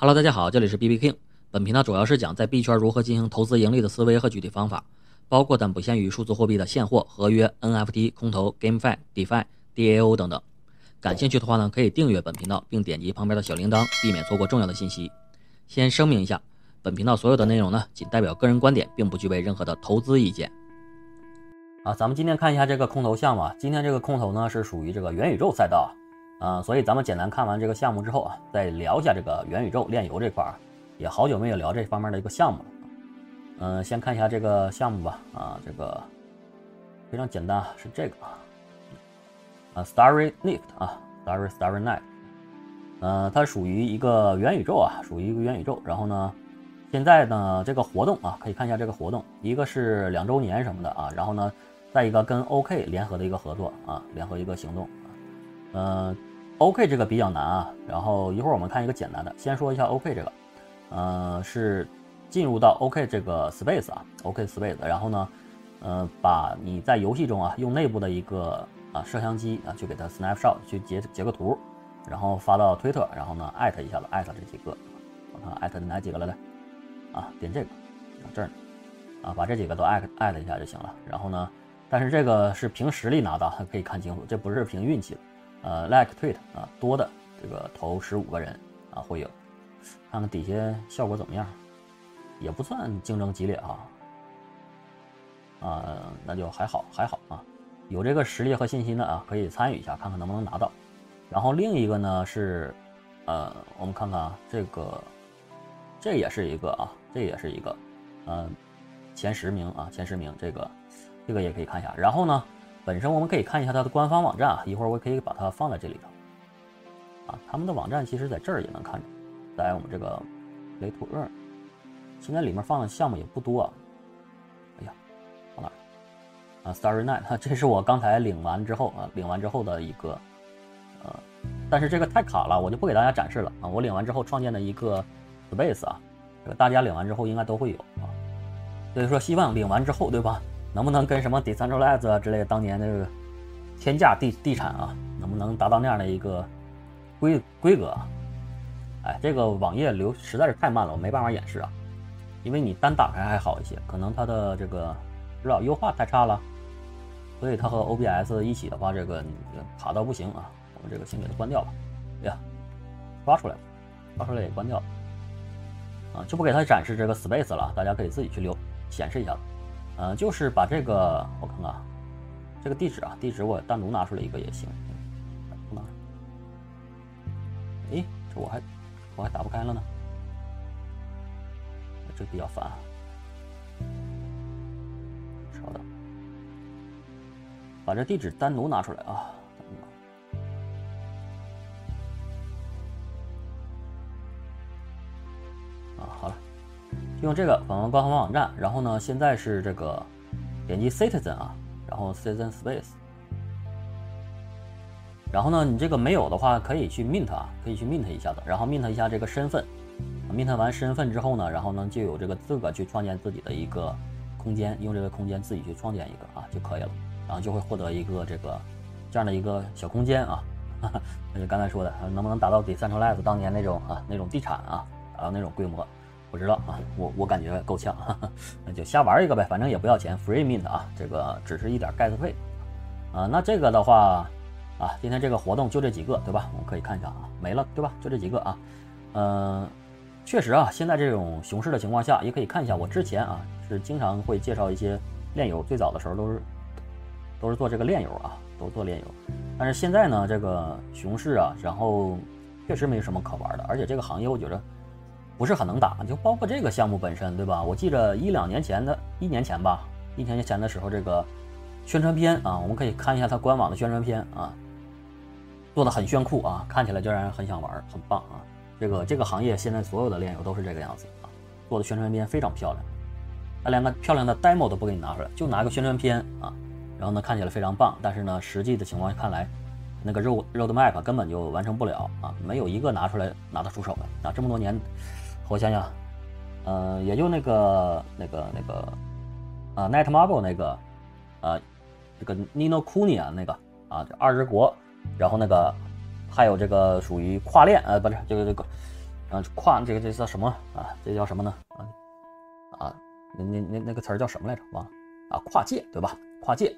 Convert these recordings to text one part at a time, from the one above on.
Hello，大家好，这里是 B B King。本频道主要是讲在币圈如何进行投资盈利的思维和具体方法，包括但不限于数字货币的现货、合约、NFT、空投、GameFi、DeFi、DAO 等等。感兴趣的话呢，可以订阅本频道，并点击旁边的小铃铛，避免错过重要的信息。先声明一下，本频道所有的内容呢，仅代表个人观点，并不具备任何的投资意见。啊，咱们今天看一下这个空投项目啊。今天这个空投呢是属于这个元宇宙赛道，啊所以咱们简单看完这个项目之后啊，再聊一下这个元宇宙炼油这块儿，也好久没有聊这方面的一个项目了。嗯，先看一下这个项目吧。啊，这个非常简单啊，是这个啊，Starry Night 啊，Starry Starry Night。嗯，它属于一个元宇宙啊，属于一个元宇宙。然后呢，现在呢这个活动啊，可以看一下这个活动，一个是两周年什么的啊，然后呢。再一个跟 OK 联合的一个合作啊，联合一个行动啊，嗯，OK 这个比较难啊，然后一会儿我们看一个简单的，先说一下 OK 这个，呃，是进入到 OK 这个 Space 啊，OK Space，然后呢，呃，把你在游戏中啊用内部的一个啊摄像机啊去给它 Snapshot 去截截个图，然后发到推特，然后呢艾特一下子艾特这几个，我看艾特的哪几个了来，啊，点这个，这儿，啊，把这几个都艾特艾特一下就行了，然后呢。但是这个是凭实力拿的，可以看清楚，这不是凭运气呃，like tweet 啊，多的这个投十五个人啊会有，看看底下效果怎么样，也不算竞争激烈啊，啊，那就还好还好啊，有这个实力和信心的啊，可以参与一下，看看能不能拿到。然后另一个呢是，呃，我们看看啊，这个这也是一个啊，这也是一个，嗯，前十名啊，前十名这个。这个也可以看一下，然后呢，本身我们可以看一下它的官方网站啊，一会儿我可以把它放在这里头，啊，他们的网站其实在这儿也能看着，在我们这个 Play to Earn，现在里面放的项目也不多，哎呀，放哪儿？啊，Starry Night，这是我刚才领完之后啊，领完之后的一个，呃，但是这个太卡了，我就不给大家展示了。啊，我领完之后创建的一个 Space 啊，这个大家领完之后应该都会有啊，所以说希望领完之后，对吧？能不能跟什么 decentralize 啊之类当年那个天价地地产啊，能不能达到那样的一个规规格啊？哎，这个网页流实在是太慢了，我没办法演示啊。因为你单打开还好一些，可能它的这个不知道优化太差了，所以它和 OBS 一起的话，这个卡到不行啊。我们这个先给它关掉吧。哎呀，刷出来了，刷出来也关掉了。啊，就不给它展示这个 space 了，大家可以自己去留显示一下子。嗯，就是把这个，我看看，这个地址啊，地址我单独拿出来一个也行。拿？哎，这我还我还打不开了呢，这比较烦。稍等，把这地址单独拿出来啊。啊，好了用这个访问官方网站，然后呢，现在是这个点击 Citizen 啊，然后 Citizen Space，然后呢，你这个没有的话，可以去 Mint 啊，可以去 Mint 一下子，然后 Mint 一下这个身份，Mint 完身份之后呢，然后呢就有这个资格去创建自己的一个空间，用这个空间自己去创建一个啊就可以了，然后就会获得一个这个这样的一个小空间啊，那就刚才说的，能不能达到 Decentralized 当年那种啊那种地产啊，达到那种规模？不知道啊，我我感觉够呛，那就瞎玩一个呗，反正也不要钱，free mint 啊，这个只是一点 gas 费啊。那这个的话啊，今天这个活动就这几个，对吧？我们可以看一下啊，没了，对吧？就这几个啊。嗯，确实啊，现在这种熊市的情况下，也可以看一下我之前啊是经常会介绍一些炼油，最早的时候都是都是做这个炼油啊，都做炼油。但是现在呢，这个熊市啊，然后确实没什么可玩的，而且这个行业我觉着。不是很能打，就包括这个项目本身，对吧？我记着一两年前的一年前吧，一年前的时候，这个宣传片啊，我们可以看一下它官网的宣传片啊，做的很炫酷啊，看起来就让人很想玩，很棒啊。这个这个行业现在所有的炼油都是这个样子啊，做的宣传片非常漂亮，他连个漂亮的 demo 都不给你拿出来，就拿个宣传片啊，然后呢看起来非常棒，但是呢实际的情况看来，那个 road roadmap 根本就完成不了啊，没有一个拿出来拿得出手的啊，这么多年。我想想，呃，也就那个、那个、那个，啊，Net Marble 那个，啊，这个 Nino Kuni 啊，那个啊，二之国，然后那个还有这个属于跨链，呃，不是，这个这个，啊，跨这个这叫什么啊？这叫什么呢？啊啊，那那那那个词儿叫什么来着？忘了啊，跨界对吧？跨界，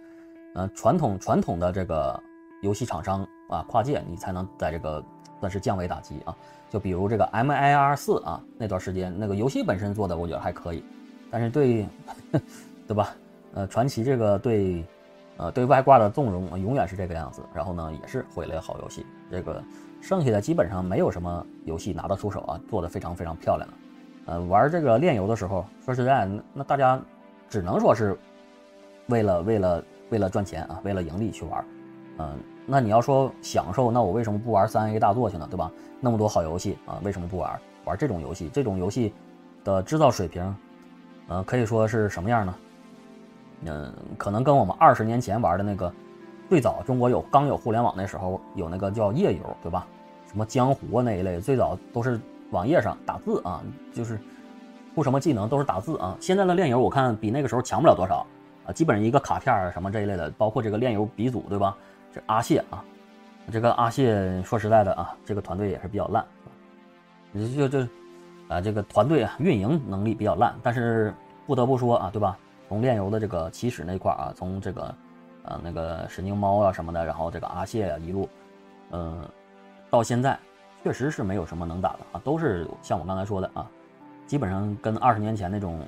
嗯，传统传统的这个游戏厂商啊，跨界你才能在这个算是降维打击啊。就比如这个 M I R 四啊，那段时间那个游戏本身做的我觉得还可以，但是对 对吧？呃，传奇这个对呃对外挂的纵容永远是这个样子，然后呢也是毁了好游戏。这个剩下的基本上没有什么游戏拿得出手啊，做的非常非常漂亮的。呃，玩这个炼油的时候，说实在，那大家只能说是为了为了为了赚钱啊，为了盈利去玩。嗯，那你要说享受，那我为什么不玩三 A 大作去呢？对吧？那么多好游戏啊，为什么不玩？玩这种游戏，这种游戏的制造水平，呃，可以说是什么样呢？嗯，可能跟我们二十年前玩的那个最早中国有刚有互联网那时候有那个叫页游，对吧？什么江湖啊那一类，最早都是网页上打字啊，就是出什么技能都是打字啊。现在的炼油我看比那个时候强不了多少啊，基本上一个卡片什么这一类的，包括这个炼油鼻祖，对吧？这阿谢啊，这个阿谢说实在的啊，这个团队也是比较烂，你就就啊，这个团队啊运营能力比较烂，但是不得不说啊，对吧？从炼油的这个起始那块啊，从这个呃那个神经猫啊什么的，然后这个阿谢啊一路，嗯，到现在确实是没有什么能打的啊，都是像我刚才说的啊，基本上跟二十年前那种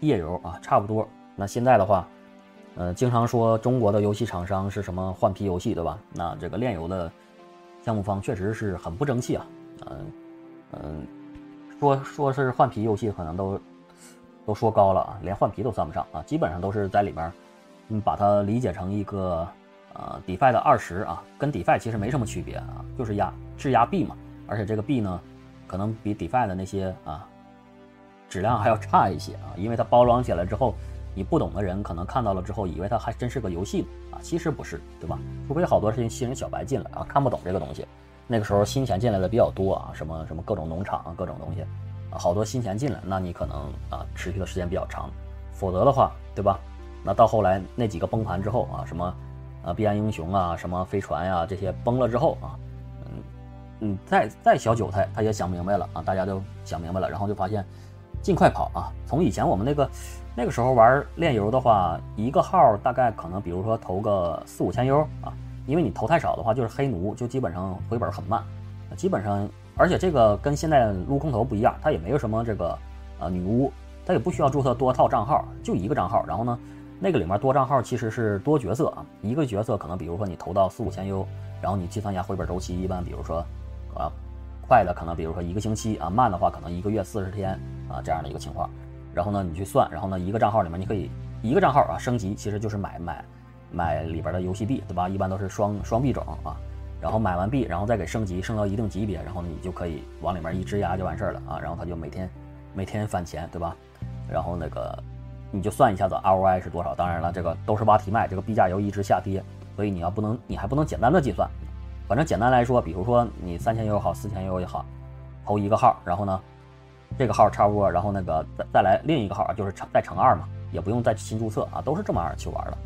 页游啊差不多。那现在的话。呃，经常说中国的游戏厂商是什么换皮游戏，对吧？那这个炼油的项目方确实是很不争气啊。嗯嗯，说说是换皮游戏，可能都都说高了啊，连换皮都算不上啊。基本上都是在里边，嗯，把它理解成一个呃，DeFi 的二十啊，跟 DeFi 其实没什么区别啊，就是压质押币嘛。而且这个币呢，可能比 DeFi 的那些啊质量还要差一些啊，因为它包装起来之后。你不懂的人可能看到了之后，以为它还真是个游戏啊，其实不是，对吧？除非好多是新人小白进来啊，看不懂这个东西，那个时候新钱进来的比较多啊，什么什么各种农场啊，各种东西啊，好多新钱进来，那你可能啊持续的时间比较长，否则的话，对吧？那到后来那几个崩盘之后啊，什么啊币安英雄啊，什么飞船呀这些崩了之后啊，嗯嗯，再再小韭菜他也想明白了啊，大家都想明白了，然后就发现尽快跑啊，从以前我们那个。那个时候玩炼油的话，一个号大概可能，比如说投个四五千 U 啊，因为你投太少的话就是黑奴，就基本上回本很慢，基本上，而且这个跟现在撸空投不一样，它也没有什么这个呃女巫，它也不需要注册多套账号，就一个账号，然后呢，那个里面多账号其实是多角色啊，一个角色可能比如说你投到四五千 U，然后你计算一下回本周期，一般比如说啊快的可能比如说一个星期啊，慢的话可能一个月四十天啊这样的一个情况。然后呢，你去算，然后呢，一个账号里面你可以一个账号啊升级，其实就是买买买里边的游戏币，对吧？一般都是双双币种啊。然后买完币，然后再给升级，升到一定级别，然后你就可以往里面一直押就完事儿了啊。然后它就每天每天返钱，对吧？然后那个你就算一下子 ROI 是多少。当然了，这个都是挖题卖，这个币价又一直下跌，所以你要不能你还不能简单的计算。反正简单来说，比如说你三千 U 好，四千 U 也好，投一个号，然后呢？这个号差不多，然后那个再再来另一个号，就是乘再乘二嘛，也不用再新注册啊，都是这么样去玩的。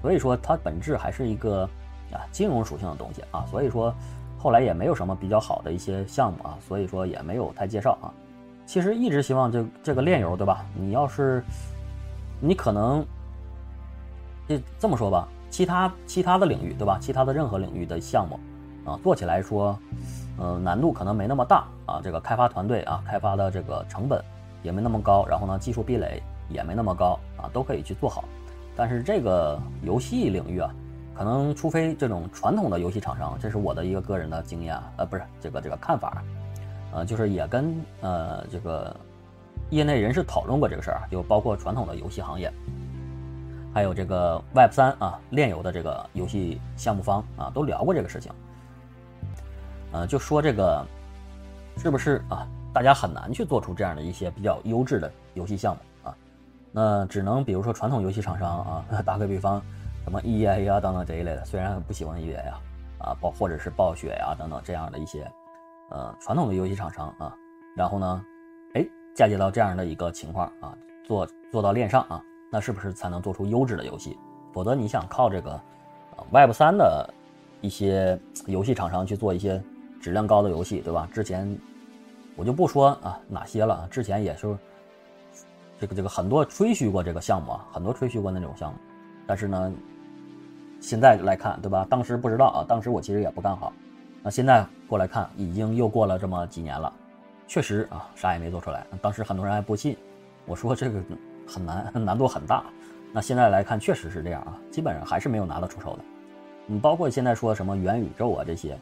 所以说它本质还是一个啊金融属性的东西啊，所以说后来也没有什么比较好的一些项目啊，所以说也没有太介绍啊。其实一直希望这这个炼油对吧？你要是你可能这这么说吧，其他其他的领域对吧？其他的任何领域的项目啊，做起来说。嗯，难度可能没那么大啊，这个开发团队啊，开发的这个成本也没那么高，然后呢，技术壁垒也没那么高啊，都可以去做好。但是这个游戏领域啊，可能除非这种传统的游戏厂商，这是我的一个个人的经验，呃，不是这个这个看法，呃，就是也跟呃这个业内人士讨论过这个事儿，就包括传统的游戏行业，还有这个 Web 三啊炼油的这个游戏项目方啊，都聊过这个事情。呃，就说这个，是不是啊？大家很难去做出这样的一些比较优质的游戏项目啊。那只能比如说传统游戏厂商啊，打个比方，什么 E A 呀等等这一类的，虽然不喜欢 E A 呀，啊，暴或者是暴雪呀等等这样的一些，呃，传统的游戏厂商啊，然后呢，哎，嫁接到这样的一个情况啊，做做到链上啊，那是不是才能做出优质的游戏？否则你想靠这个 Web 三的一些游戏厂商去做一些。质量高的游戏，对吧？之前我就不说啊哪些了，之前也是这个这个很多吹嘘过这个项目啊，很多吹嘘过那种项目，但是呢，现在来看，对吧？当时不知道啊，当时我其实也不看好。那现在过来看，已经又过了这么几年了，确实啊，啥也没做出来。当时很多人还不信，我说这个很难，难度很大。那现在来看，确实是这样啊，基本上还是没有拿得出手的。嗯，包括现在说什么元宇宙啊这些，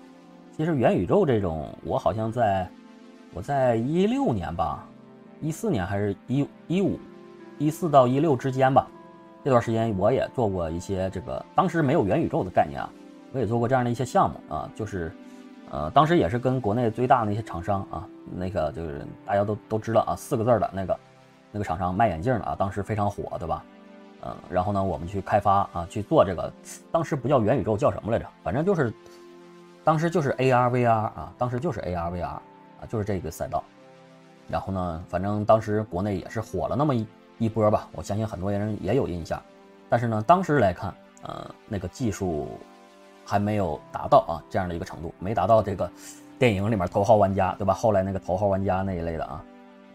其实元宇宙这种，我好像在我在一六年吧，一四年还是一一五，一四到一六之间吧，这段时间我也做过一些这个，当时没有元宇宙的概念啊，我也做过这样的一些项目啊，就是。呃，当时也是跟国内最大的那些厂商啊，那个就是大家都都知道啊，四个字的那个那个厂商卖眼镜的啊，当时非常火，对吧？嗯，然后呢，我们去开发啊，去做这个，当时不叫元宇宙，叫什么来着？反正就是，当时就是 AR VR 啊，当时就是 AR VR 啊，就是这个赛道。然后呢，反正当时国内也是火了那么一一波吧，我相信很多人也有印象。但是呢，当时来看，呃，那个技术。还没有达到啊这样的一个程度，没达到这个电影里面头号玩家对吧？后来那个头号玩家那一类的啊，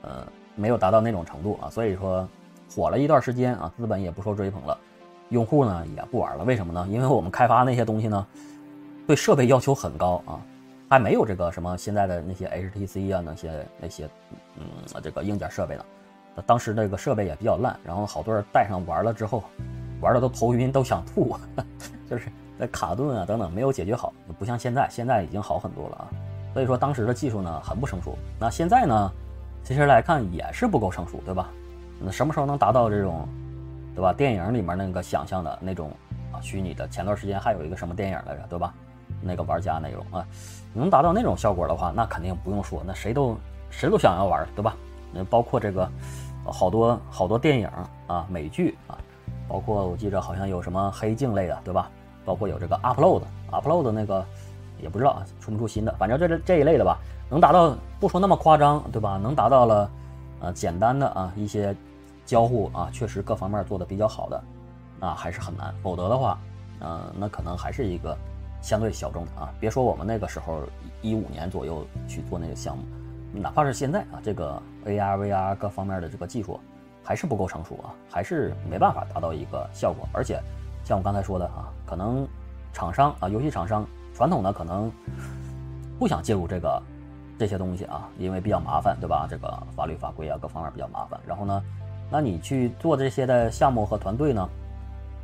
呃，没有达到那种程度啊，所以说火了一段时间啊，资本也不受追捧了，用户呢也不玩了。为什么呢？因为我们开发那些东西呢，对设备要求很高啊，还没有这个什么现在的那些 HTC 啊那些那些嗯这个硬件设备呢。当时那个设备也比较烂，然后好多人带上玩了之后，玩的都头晕，都想吐，就是。那卡顿啊等等没有解决好，不像现在，现在已经好很多了啊。所以说当时的技术呢很不成熟。那现在呢，其实来看也是不够成熟，对吧？那什么时候能达到这种，对吧？电影里面那个想象的那种啊，虚拟的。前段时间还有一个什么电影来着，对吧？那个玩家那种啊，能达到那种效果的话，那肯定不用说，那谁都谁都想要玩，对吧？那包括这个好多好多电影啊，美剧啊，包括我记着好像有什么黑镜类的，对吧？包括有这个 upload，upload 那个也不知道啊出不出新的，反正这这这一类的吧，能达到不说那么夸张，对吧？能达到了，呃，简单的啊一些交互啊，确实各方面做的比较好的，那还是很难。否则的话，嗯，那可能还是一个相对小众的啊。别说我们那个时候一五年左右去做那个项目，哪怕是现在啊，这个 AR、VR 各方面的这个技术还是不够成熟啊，还是没办法达到一个效果，而且。像我刚才说的啊，可能厂商啊，游戏厂商传统的可能不想介入这个这些东西啊，因为比较麻烦，对吧？这个法律法规啊，各方面比较麻烦。然后呢，那你去做这些的项目和团队呢，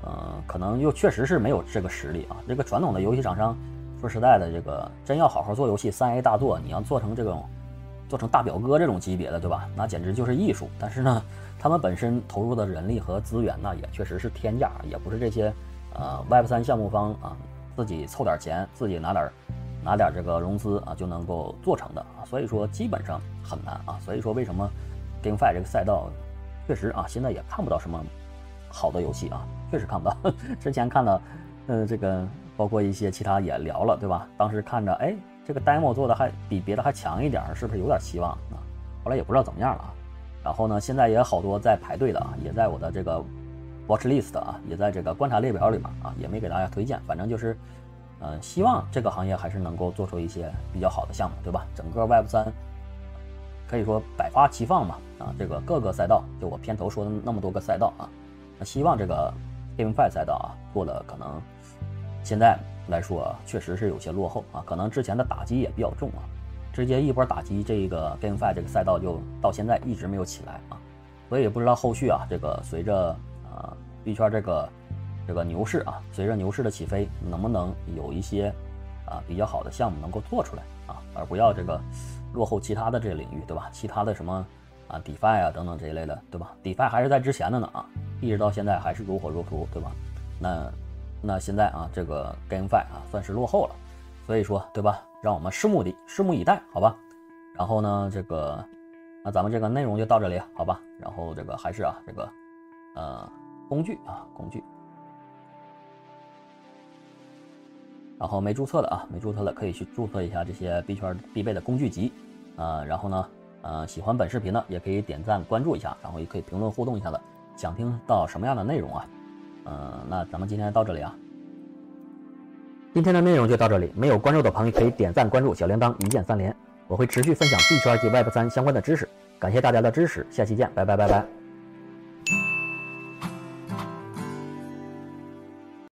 嗯，可能又确实是没有这个实力啊。这个传统的游戏厂商，说实在的，这个真要好好做游戏，三 A 大作，你要做成这种做成大表哥这种级别的，对吧？那简直就是艺术。但是呢。他们本身投入的人力和资源呢，也确实是天价，也不是这些，呃，Web 三项目方啊自己凑点钱，自己拿点拿点这个融资啊就能够做成的啊，所以说基本上很难啊。所以说为什么 GameFi 这个赛道确实啊现在也看不到什么好的游戏啊，确实看不到。之前看到，嗯，这个包括一些其他也聊了，对吧？当时看着，哎，这个 demo 做的还比别的还强一点，是不是有点希望啊？后来也不知道怎么样了啊。然后呢，现在也好多在排队的啊，也在我的这个 watch list 啊，也在这个观察列表里面啊，也没给大家推荐。反正就是，嗯，希望这个行业还是能够做出一些比较好的项目，对吧？整个 Web 三可以说百花齐放嘛，啊，这个各个赛道，就我片头说的那么多个赛道啊，那希望这个 GameFi 赛道啊，做的可能现在来说确实是有些落后啊，可能之前的打击也比较重啊。直接一波打击，这个 GameFi 这个赛道就到现在一直没有起来啊，所以也不知道后续啊，这个随着啊币圈这个这个牛市啊，随着牛市的起飞，能不能有一些啊比较好的项目能够做出来啊，而不要这个落后其他的这个领域，对吧？其他的什么啊 DeFi 啊等等这一类的，对吧？DeFi 还是在之前的呢啊，一直到现在还是如火如荼，对吧？那那现在啊，这个 GameFi 啊算是落后了，所以说，对吧？让我们拭目的拭目以待，好吧。然后呢，这个，那咱们这个内容就到这里，好吧。然后这个还是啊，这个，呃，工具啊，工具。然后没注册的啊，没注册的可以去注册一下这些币圈必备的工具集啊。然后呢，呃，喜欢本视频的，也可以点赞关注一下，然后也可以评论互动一下子，想听到什么样的内容啊？嗯，那咱们今天到这里啊。今天的内容就到这里，没有关注的朋友可以点赞关注，小铃铛一键三连。我会持续分享币圈及 Web 三相关的知识。感谢大家的支持，下期见，拜拜拜拜。